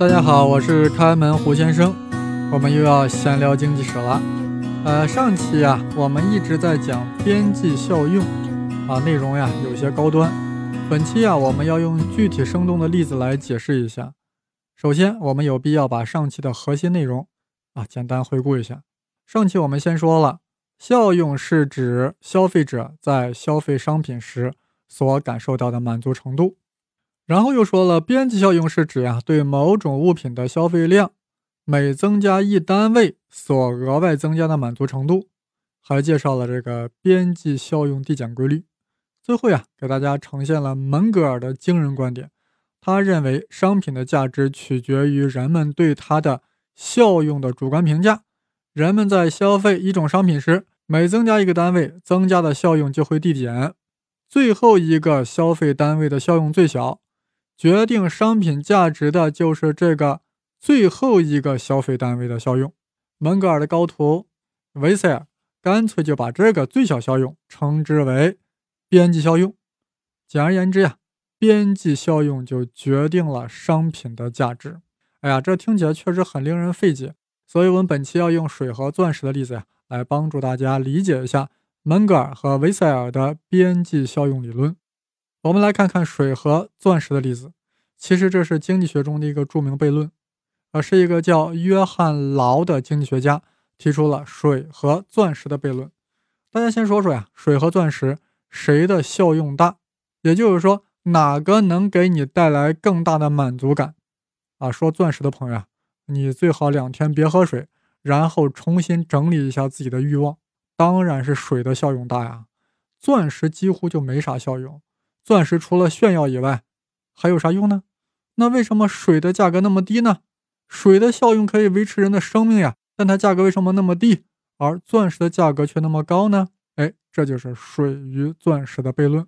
大家好，我是开门胡先生，我们又要闲聊经济史了。呃，上期啊，我们一直在讲边际效用，啊，内容呀有些高端。本期啊，我们要用具体生动的例子来解释一下。首先，我们有必要把上期的核心内容啊简单回顾一下。上期我们先说了，效用是指消费者在消费商品时所感受到的满足程度。然后又说了，边际效用是指呀，对某种物品的消费量每增加一单位所额外增加的满足程度，还介绍了这个边际效用递减规律。最后呀，给大家呈现了门格尔的惊人观点，他认为商品的价值取决于人们对它的效用的主观评价。人们在消费一种商品时，每增加一个单位，增加的效用就会递减，最后一个消费单位的效用最小。决定商品价值的就是这个最后一个消费单位的效用。门格尔的高徒维塞尔干脆就把这个最小效用称之为边际效用。简而言之呀，边际效用就决定了商品的价值。哎呀，这听起来确实很令人费解。所以，我们本期要用水和钻石的例子呀，来帮助大家理解一下门格尔和维塞尔的边际效用理论。我们来看看水和钻石的例子。其实这是经济学中的一个著名悖论，啊是一个叫约翰劳的经济学家提出了水和钻石的悖论。大家先说说呀，水和钻石谁的效用大？也就是说，哪个能给你带来更大的满足感？啊，说钻石的朋友啊，你最好两天别喝水，然后重新整理一下自己的欲望。当然是水的效用大呀，钻石几乎就没啥效用。钻石除了炫耀以外，还有啥用呢？那为什么水的价格那么低呢？水的效用可以维持人的生命呀，但它价格为什么那么低，而钻石的价格却那么高呢？哎，这就是水与钻石的悖论。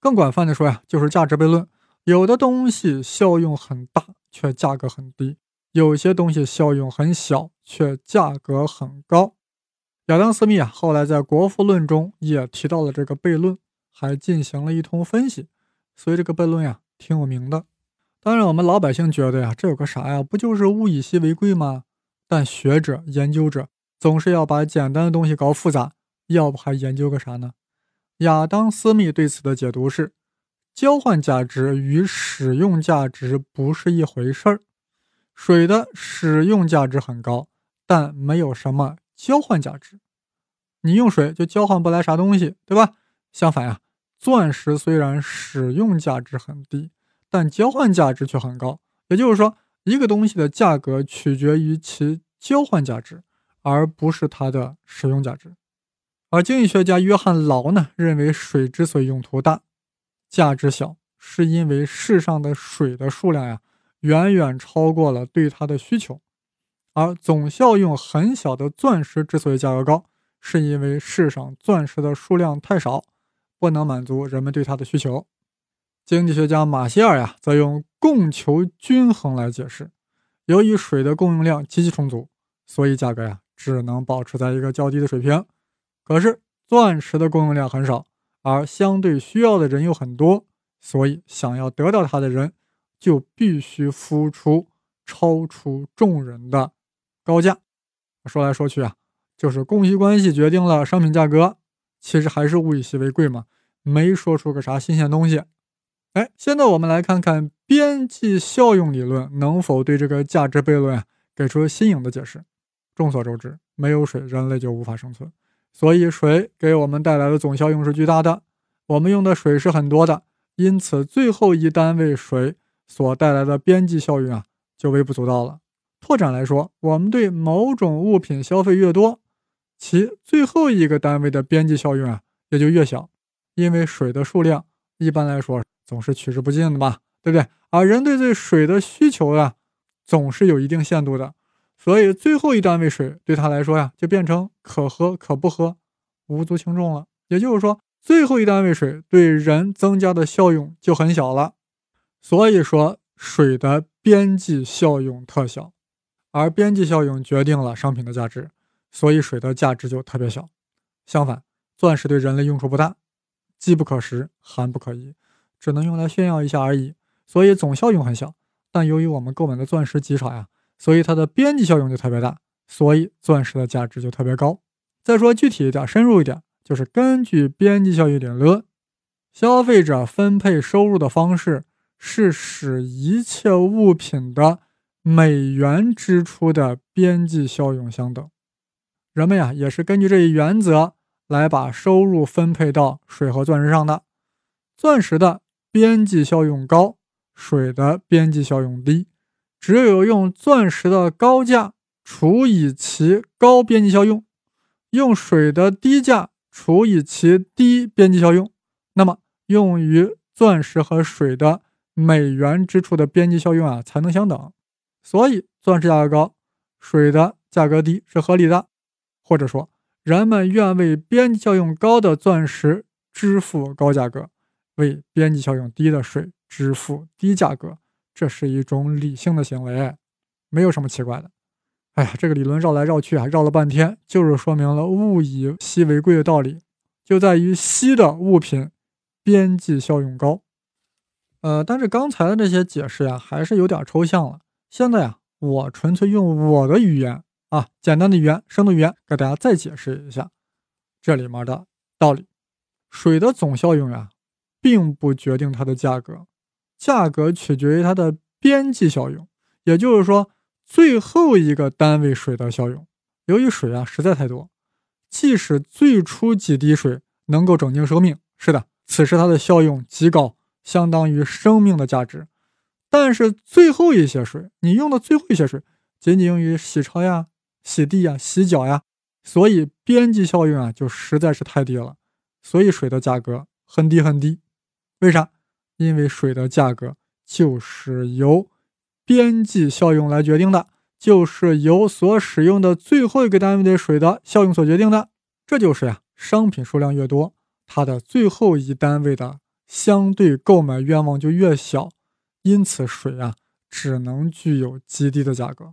更广泛的说呀，就是价值悖论。有的东西效用很大，却价格很低；有些东西效用很小，却价格很高。亚当·斯密啊，后来在《国富论》中也提到了这个悖论。还进行了一通分析，所以这个悖论呀挺有名的。当然，我们老百姓觉得呀，这有个啥呀？不就是物以稀为贵吗？但学者、研究者总是要把简单的东西搞复杂，要不还研究个啥呢？亚当·斯密对此的解读是：交换价值与使用价值不是一回事儿。水的使用价值很高，但没有什么交换价值。你用水就交换不来啥东西，对吧？相反呀，钻石虽然使用价值很低，但交换价值却很高。也就是说，一个东西的价格取决于其交换价值，而不是它的使用价值。而经济学家约翰劳呢，认为水之所以用途大、价值小，是因为世上的水的数量呀，远远超过了对它的需求；而总效用很小的钻石之所以价格高，是因为世上钻石的数量太少。不能满足人们对它的需求。经济学家马歇尔呀，则用供求均衡来解释。由于水的供应量极其充足，所以价格呀只能保持在一个较低的水平。可是钻石的供应量很少，而相对需要的人又很多，所以想要得到它的人就必须付出超出众人的高价。说来说去啊，就是供需关系决定了商品价格。其实还是物以稀为贵嘛，没说出个啥新鲜东西。哎，现在我们来看看边际效用理论能否对这个价值悖论啊给出新颖的解释。众所周知，没有水，人类就无法生存，所以水给我们带来的总效用是巨大的。我们用的水是很多的，因此最后一单位水所带来的边际效用啊就微不足道了。拓展来说，我们对某种物品消费越多。其最后一个单位的边际效用啊，也就越小，因为水的数量一般来说总是取之不尽的嘛，对不对？而人对这水的需求啊，总是有一定限度的，所以最后一单位水对他来说呀，就变成可喝可不喝，无足轻重了。也就是说，最后一单位水对人增加的效用就很小了。所以说，水的边际效用特小，而边际效用决定了商品的价值。所以水的价值就特别小。相反，钻石对人类用处不大，机不可失，寒不可移，只能用来炫耀一下而已。所以总效用很小，但由于我们购买的钻石极少呀，所以它的边际效用就特别大，所以钻石的价值就特别高。再说具体一点、深入一点，就是根据边际效应理论，消费者分配收入的方式是使一切物品的美元支出的边际效用相等。人们呀，也是根据这一原则来把收入分配到水和钻石上的。钻石的边际效用高，水的边际效用低。只有用钻石的高价除以其高边际效用，用水的低价除以其低边际效用，那么用于钻石和水的美元支出的边际效用啊才能相等。所以，钻石价格高，水的价格低是合理的。或者说，人们愿为边际效用高的钻石支付高价格。为边际效用低的水支付低价格，这是一种理性的行为，没有什么奇怪的。哎呀，这个理论绕来绕去啊，绕了半天，就是说明了物以稀为贵的道理，就在于稀的物品边际效用高。呃，但是刚才的这些解释呀，还是有点抽象了。现在呀，我纯粹用我的语言啊，简单的语言、生动语言，给大家再解释一下这里面的道理。水的总效用呀。并不决定它的价格，价格取决于它的边际效用，也就是说，最后一个单位水的效用。由于水啊实在太多，即使最初几滴水能够拯救生命，是的，此时它的效用极高，相当于生命的价值。但是最后一些水，你用的最后一些水，仅仅用于洗车呀、洗地呀、洗脚呀，所以边际效用啊就实在是太低了，所以水的价格很低很低。为啥？因为水的价格就是由边际效用来决定的，就是由所使用的最后一个单位的水的效用所决定的。这就是呀，商品数量越多，它的最后一单位的相对购买愿望就越小，因此水啊只能具有极低的价格。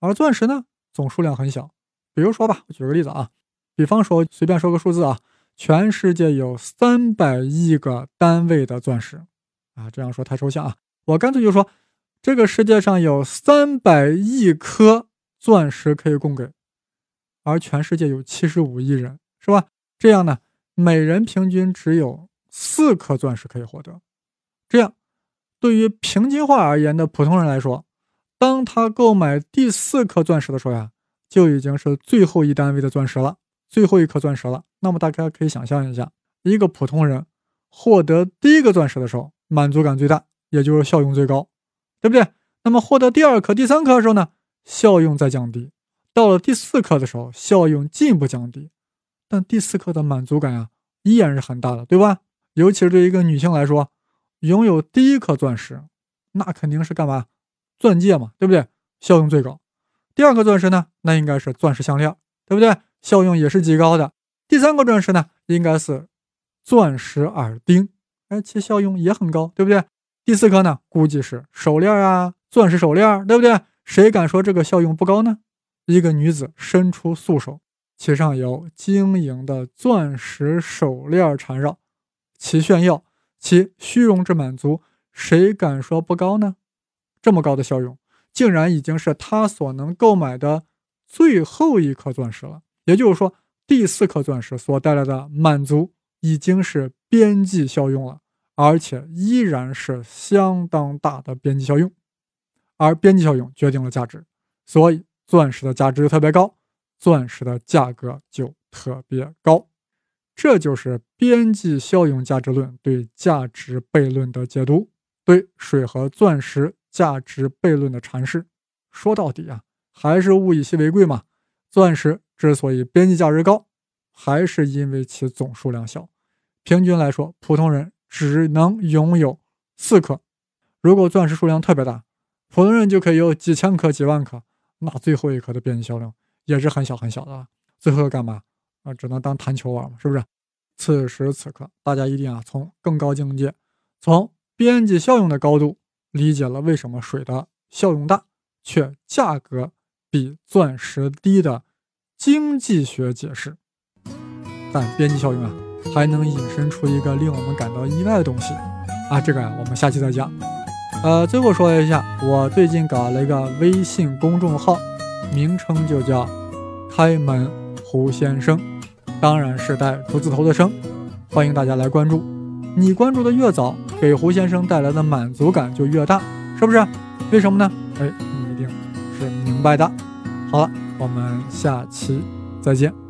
而钻石呢，总数量很小。比如说吧，我举个例子啊，比方说随便说个数字啊。全世界有三百亿个单位的钻石，啊，这样说太抽象啊，我干脆就说，这个世界上有三百亿颗钻石可以供给，而全世界有七十五亿人，是吧？这样呢，每人平均只有四颗钻石可以获得。这样，对于平均化而言的普通人来说，当他购买第四颗钻石的时候呀，就已经是最后一单位的钻石了。最后一颗钻石了，那么大家可以想象一下，一个普通人获得第一个钻石的时候，满足感最大，也就是效用最高，对不对？那么获得第二颗、第三颗的时候呢，效用在降低，到了第四颗的时候，效用进一步降低，但第四颗的满足感呀，依然是很大的，对吧？尤其是对一个女性来说，拥有第一颗钻石，那肯定是干嘛？钻戒嘛，对不对？效用最高。第二颗钻石呢，那应该是钻石项链，对不对？效用也是极高的。第三个钻石呢，应该是钻石耳钉，哎，其效用也很高，对不对？第四颗呢，估计是手链啊，钻石手链，对不对？谁敢说这个效用不高呢？一个女子伸出素手，其上有晶莹的钻石手链缠绕，其炫耀，其虚荣之满足，谁敢说不高呢？这么高的效用，竟然已经是她所能购买的最后一颗钻石了。也就是说，第四颗钻石所带来的满足已经是边际效用了，而且依然是相当大的边际效用。而边际效用决定了价值，所以钻石的价值就特别高，钻石的价格就特别高。这就是边际效用价值论对价值悖论的解读，对水和钻石价值悖论的阐释。说到底啊，还是物以稀为贵嘛，钻石。之所以边际价值高，还是因为其总数量小。平均来说，普通人只能拥有四颗。如果钻石数量特别大，普通人就可以有几千颗、几万颗，那最后一颗的边际效用也是很小很小的。最后干嘛？啊，只能当弹球玩嘛，是不是？此时此刻，大家一定啊，从更高境界，从边际效用的高度，理解了为什么水的效用大，却价格比钻石低的。经济学解释，但边际效应啊，还能引申出一个令我们感到意外的东西啊！这个啊，我们下期再讲。呃，最后说一下，我最近搞了一个微信公众号，名称就叫“开门胡先生”，当然是带“竹”字头的“生”，欢迎大家来关注。你关注的越早，给胡先生带来的满足感就越大，是不是？为什么呢？哎，你一定是明白的。好了，我们下期再见。